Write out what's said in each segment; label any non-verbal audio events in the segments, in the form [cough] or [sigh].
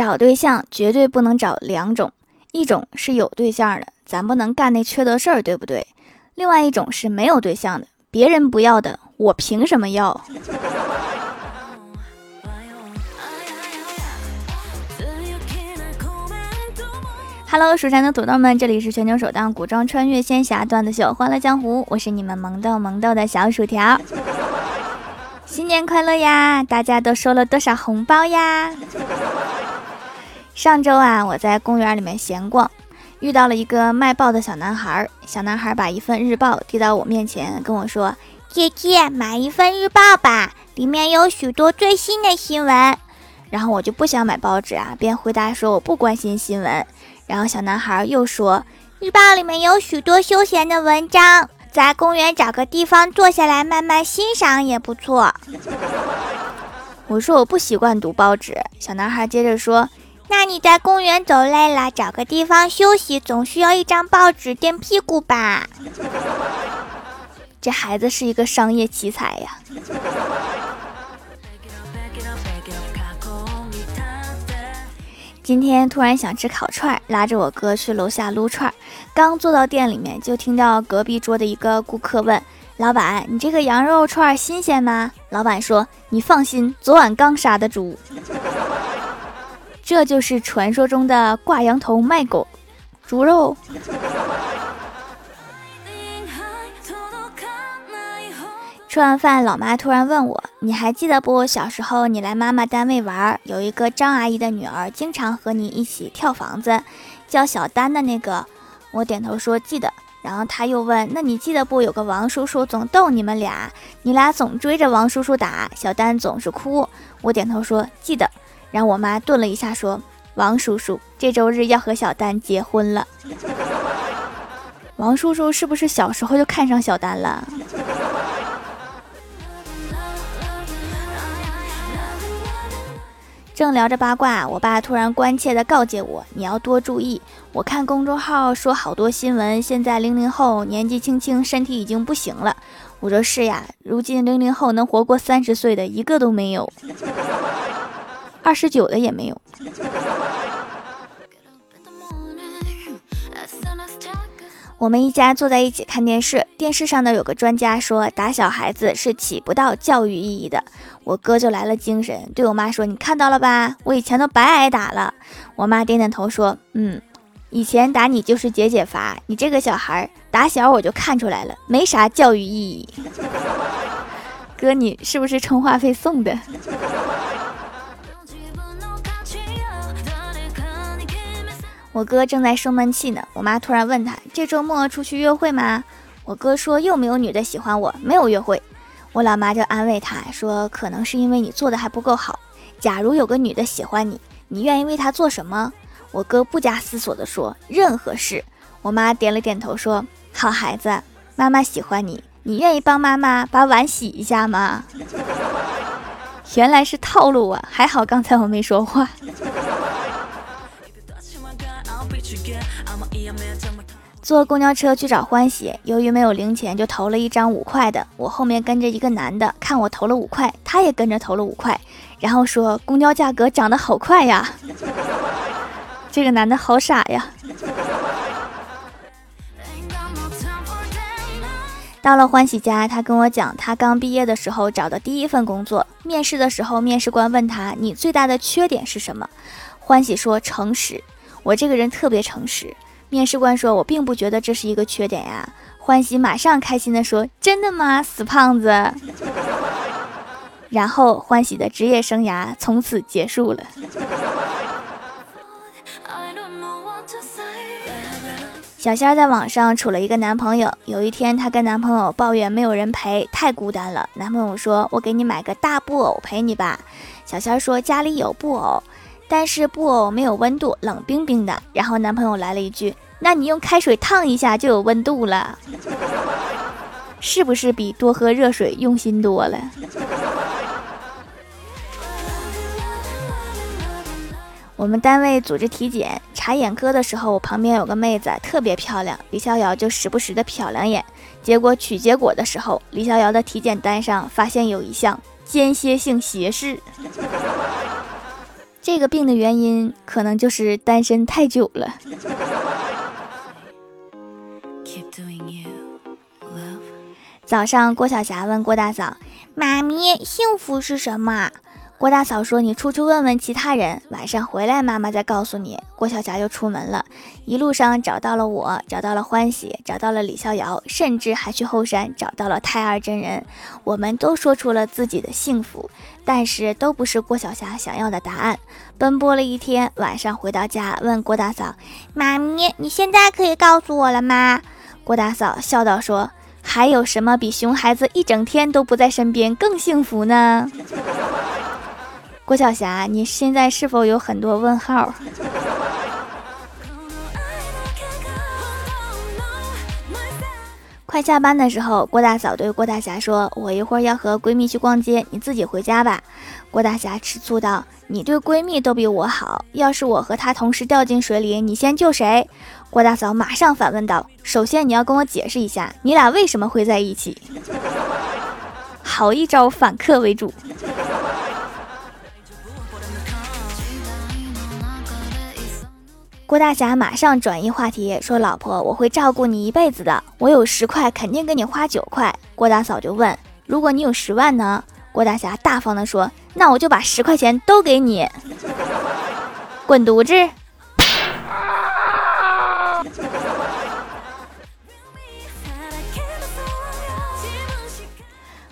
找对象绝对不能找两种，一种是有对象的，咱不能干那缺德事儿，对不对？另外一种是没有对象的，别人不要的，我凭什么要？Hello，蜀山的土豆们，这里是全球首档古装穿越仙侠段子秀《欢乐江湖》，我是你们萌豆萌豆的小薯条。新年快乐呀！大家都收了多少红包呀？上周啊，我在公园里面闲逛，遇到了一个卖报的小男孩。小男孩把一份日报递到我面前，跟我说：“姐姐，买一份日报吧，里面有许多最新的新闻。”然后我就不想买报纸啊，便回答说：“我不关心新闻。”然后小男孩又说：“日报里面有许多休闲的文章，在公园找个地方坐下来慢慢欣赏也不错。”我说：“我不习惯读报纸。”小男孩接着说：“那你在公园走累了，找个地方休息，总需要一张报纸垫屁股吧？” [laughs] 这孩子是一个商业奇才呀。今天突然想吃烤串，拉着我哥去楼下撸串。刚坐到店里面，就听到隔壁桌的一个顾客问：“老板，你这个羊肉串新鲜吗？”老板说：“你放心，昨晚刚杀的猪。”这就是传说中的挂羊头卖狗猪肉。吃完饭，老妈突然问我：“你还记得不？小时候你来妈妈单位玩，有一个张阿姨的女儿，经常和你一起跳房子，叫小丹的那个。”我点头说：“记得。”然后她又问：“那你记得不？有个王叔叔总逗你们俩，你俩总追着王叔叔打，小丹总是哭。”我点头说：“记得。”然后我妈顿了一下说：“王叔叔这周日要和小丹结婚了。[laughs] ”王叔叔是不是小时候就看上小丹了？正聊着八卦，我爸突然关切地告诫我：“你要多注意。我看公众号说好多新闻，现在零零后年纪轻轻，身体已经不行了。”我说：“是呀，如今零零后能活过三十岁的一个都没有，二十九的也没有。”我们一家坐在一起看电视，电视上呢有个专家说打小孩子是起不到教育意义的。我哥就来了精神，对我妈说：“你看到了吧，我以前都白挨打了。”我妈点点头说：“嗯，以前打你就是解解乏，你这个小孩打小我就看出来了，没啥教育意义。哥，你是不是充话费送的？”我哥正在生闷气呢，我妈突然问他：“这周末出去约会吗？”我哥说：“又没有女的喜欢我，没有约会。”我老妈就安慰他说：“可能是因为你做的还不够好。假如有个女的喜欢你，你愿意为她做什么？”我哥不假思索地说：“任何事。”我妈点了点头说：“好孩子，妈妈喜欢你，你愿意帮妈妈把碗洗一下吗？” [laughs] 原来是套路啊！还好刚才我没说话。坐公交车去找欢喜，由于没有零钱，就投了一张五块的。我后面跟着一个男的，看我投了五块，他也跟着投了五块，然后说公交价格涨得好快呀。[laughs] 这个男的好傻呀。[laughs] 到了欢喜家，他跟我讲，他刚毕业的时候找的第一份工作，面试的时候，面试官问他你最大的缺点是什么？欢喜说诚实。我这个人特别诚实。面试官说：“我并不觉得这是一个缺点呀。”欢喜马上开心地说：“真的吗，死胖子？”然后欢喜的职业生涯从此结束了。小仙儿在网上处了一个男朋友。有一天，她跟男朋友抱怨没有人陪，太孤单了。男朋友说：“我给你买个大布偶陪你吧。”小仙儿说：“家里有布偶。”但是布偶没有温度，冷冰冰的。然后男朋友来了一句：“那你用开水烫一下就有温度了，[laughs] 是不是比多喝热水用心多了？” [laughs] 我们单位组织体检查眼科的时候，我旁边有个妹子特别漂亮，李逍遥就时不时的瞟两眼。结果取结果的时候，李逍遥的体检单上发现有一项间歇性斜视。这个病的原因可能就是单身太久了。早上，郭晓霞问郭大嫂：“妈咪，幸福是什么？”郭大嫂说：“你出去问问其他人，晚上回来妈妈再告诉你。”郭晓霞就出门了，一路上找到了我，找到了欢喜，找到了李逍遥，甚至还去后山找到了太二真人。我们都说出了自己的幸福，但是都不是郭晓霞想要的答案。奔波了一天，晚上回到家问郭大嫂：“妈咪，你现在可以告诉我了吗？”郭大嫂笑道：“说还有什么比熊孩子一整天都不在身边更幸福呢？”郭晓霞，你现在是否有很多问号？快下班的时候，郭大嫂对郭大侠说：“我一会儿要和闺蜜去逛街，你自己回家吧。”郭大侠吃醋道：“你对闺蜜都比我好，要是我和她同时掉进水里，你先救谁？”郭大嫂马上反问道：“首先你要跟我解释一下，你俩为什么会在一起？” [laughs] 好一招反客为主。郭大侠马上转移话题，说：“老婆，我会照顾你一辈子的。我有十块，肯定给你花九块。”郭大嫂就问：“如果你有十万呢？”郭大侠大方的说：“那我就把十块钱都给你，[laughs] 滚犊子！”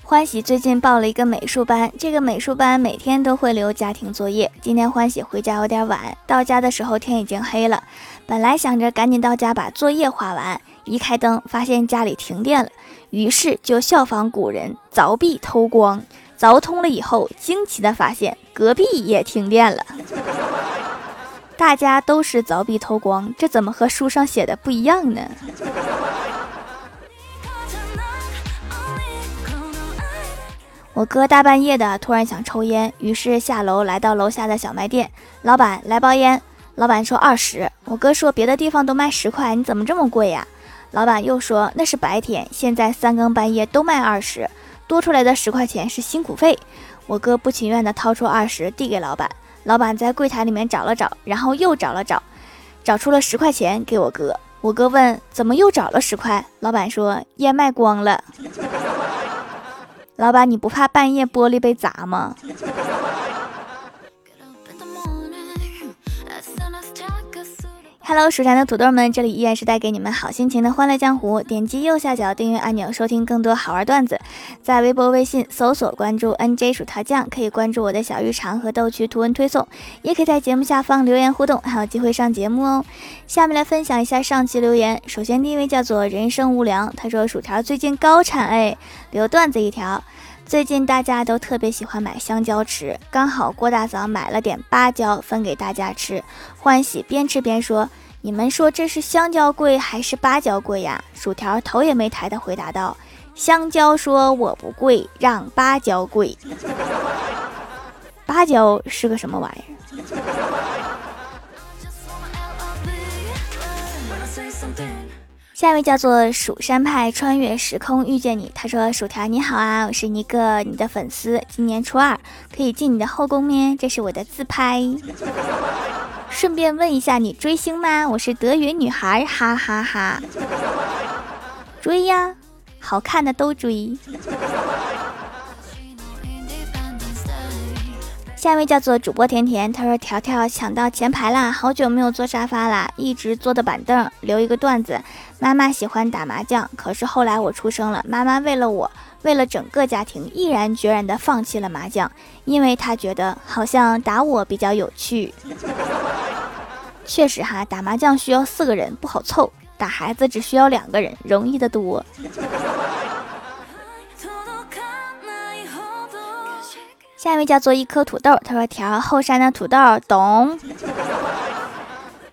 欢喜最近报了一个美术班，这个美术班每天都会留家庭作业。今天欢喜回家有点晚，到家的时候天已经黑了。本来想着赶紧到家把作业画完，一开灯发现家里停电了，于是就效仿古人凿壁偷光。凿通了以后，惊奇的发现隔壁也停电了。大家都是凿壁偷光，这怎么和书上写的不一样呢？我哥大半夜的突然想抽烟，于是下楼来到楼下的小卖店。老板来包烟，老板说二十。我哥说别的地方都卖十块，你怎么这么贵呀？老板又说那是白天，现在三更半夜都卖二十，多出来的十块钱是辛苦费。我哥不情愿的掏出二十递给老板，老板在柜台里面找了找，然后又找了找，找出了十块钱给我哥。我哥问怎么又找了十块？老板说烟卖光了。老板，你不怕半夜玻璃被砸吗？？Hello，蜀山的土豆们，这里依然是带给你们好心情的欢乐江湖。点击右下角订阅按钮，收听更多好玩段子。在微博、微信搜索关注 NJ 薯条酱，可以关注我的小日常和逗趣图文推送，也可以在节目下方留言互动，还有机会上节目哦。下面来分享一下上期留言。首先第一位叫做人生无良，他说薯条最近高产哎，留段子一条。最近大家都特别喜欢买香蕉吃，刚好郭大嫂买了点芭蕉分给大家吃。欢喜边吃边说：“你们说这是香蕉贵还是芭蕉贵呀？”薯条头也没抬的回答道：“香蕉说我不贵，让芭蕉贵。芭蕉是个什么玩意儿？”下一位叫做蜀山派穿越时空遇见你，他说：“薯条你好啊，我是一个你的粉丝，今年初二，可以进你的后宫咩？这是我的自拍。顺便问一下，你追星吗？我是德云女孩，哈哈哈。追呀，好看的都追。”下一位叫做主播甜甜，他说：“条条抢到前排啦，好久没有坐沙发啦，一直坐的板凳。留一个段子，妈妈喜欢打麻将，可是后来我出生了，妈妈为了我，为了整个家庭，毅然决然的放弃了麻将，因为她觉得好像打我比较有趣。[laughs] 确实哈，打麻将需要四个人，不好凑；打孩子只需要两个人，容易的多。”下一位叫做一颗土豆，他说：“调后山的土豆懂，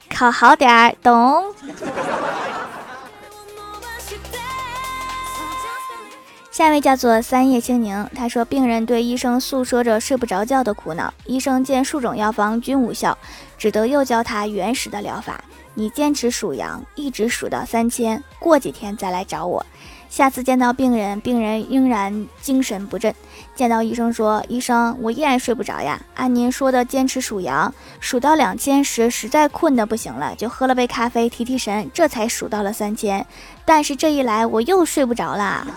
考好点儿懂。”下一位叫做三叶青柠，他说：“病人对医生诉说着睡不着觉的苦恼，医生见数种药方均无效，只得又教他原始的疗法。你坚持数羊，一直数到三千，过几天再来找我。”下次见到病人，病人仍然精神不振。见到医生说：“医生，我依然睡不着呀。按您说的坚持数羊，数到两千时，实在困得不行了，就喝了杯咖啡提提神，这才数到了三千。但是这一来，我又睡不着啦。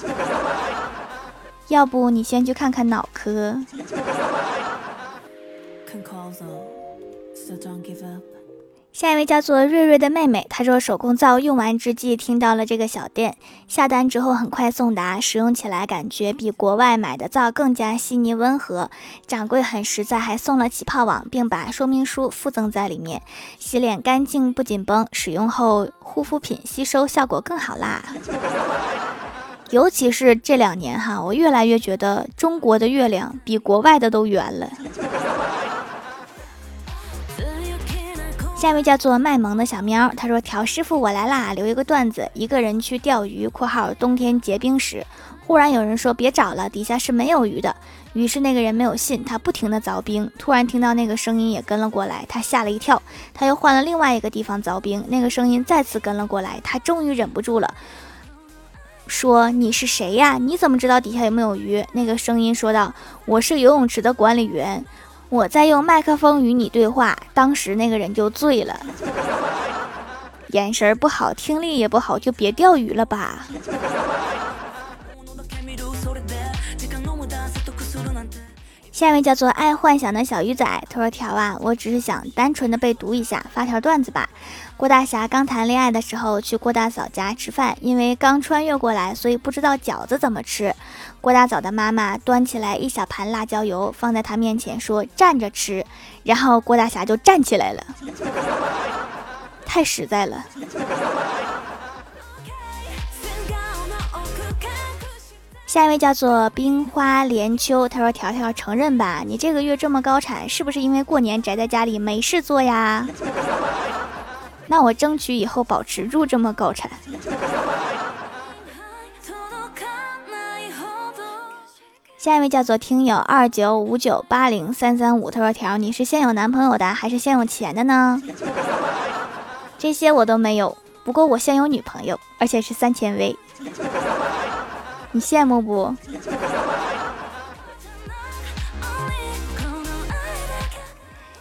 要不你先去看看脑科。”下一位叫做瑞瑞的妹妹，她说手工皂用完之际听到了这个小店，下单之后很快送达，使用起来感觉比国外买的皂更加细腻温和，掌柜很实在，还送了起泡网，并把说明书附赠在里面，洗脸干净不紧绷，使用后护肤品吸收效果更好啦。尤其是这两年哈，我越来越觉得中国的月亮比国外的都圆了。下一位叫做卖萌的小喵，他说：“条师傅，我来啦！留一个段子，一个人去钓鱼（括号冬天结冰时），忽然有人说别找了，底下是没有鱼的。于是那个人没有信，他不停的凿冰。突然听到那个声音也跟了过来，他吓了一跳。他又换了另外一个地方凿冰，那个声音再次跟了过来，他终于忍不住了，说：你是谁呀？你怎么知道底下有没有鱼？那个声音说道：我是游泳池的管理员。”我在用麦克风与你对话，当时那个人就醉了，眼神不好，听力也不好，就别钓鱼了吧。下一位叫做爱幻想的小鱼仔，他说：“条啊，我只是想单纯的被读一下，发条段子吧。郭大侠刚谈恋爱的时候去郭大嫂家吃饭，因为刚穿越过来，所以不知道饺子怎么吃。郭大嫂的妈妈端起来一小盘辣椒油放在他面前，说站着吃，然后郭大侠就站起来了，太实在了。”下一位叫做冰花连秋，他说：“条条承认吧，你这个月这么高产，是不是因为过年宅在家里没事做呀？[laughs] 那我争取以后保持住这么高产。”下一位叫做听友二九五九八零三三五，他说：“条，你是先有男朋友的，还是先有钱的呢？[laughs] 这些我都没有，不过我先有女朋友，而且是三千位。”你羡慕不？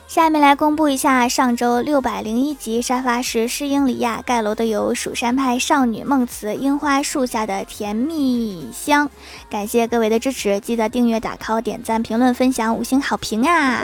下面来公布一下上周六百零一集沙发是诗英里亚盖楼的有蜀山派少女梦慈樱花树下的甜蜜香，感谢各位的支持，记得订阅、打 call、点赞、评论、分享、五星好评啊！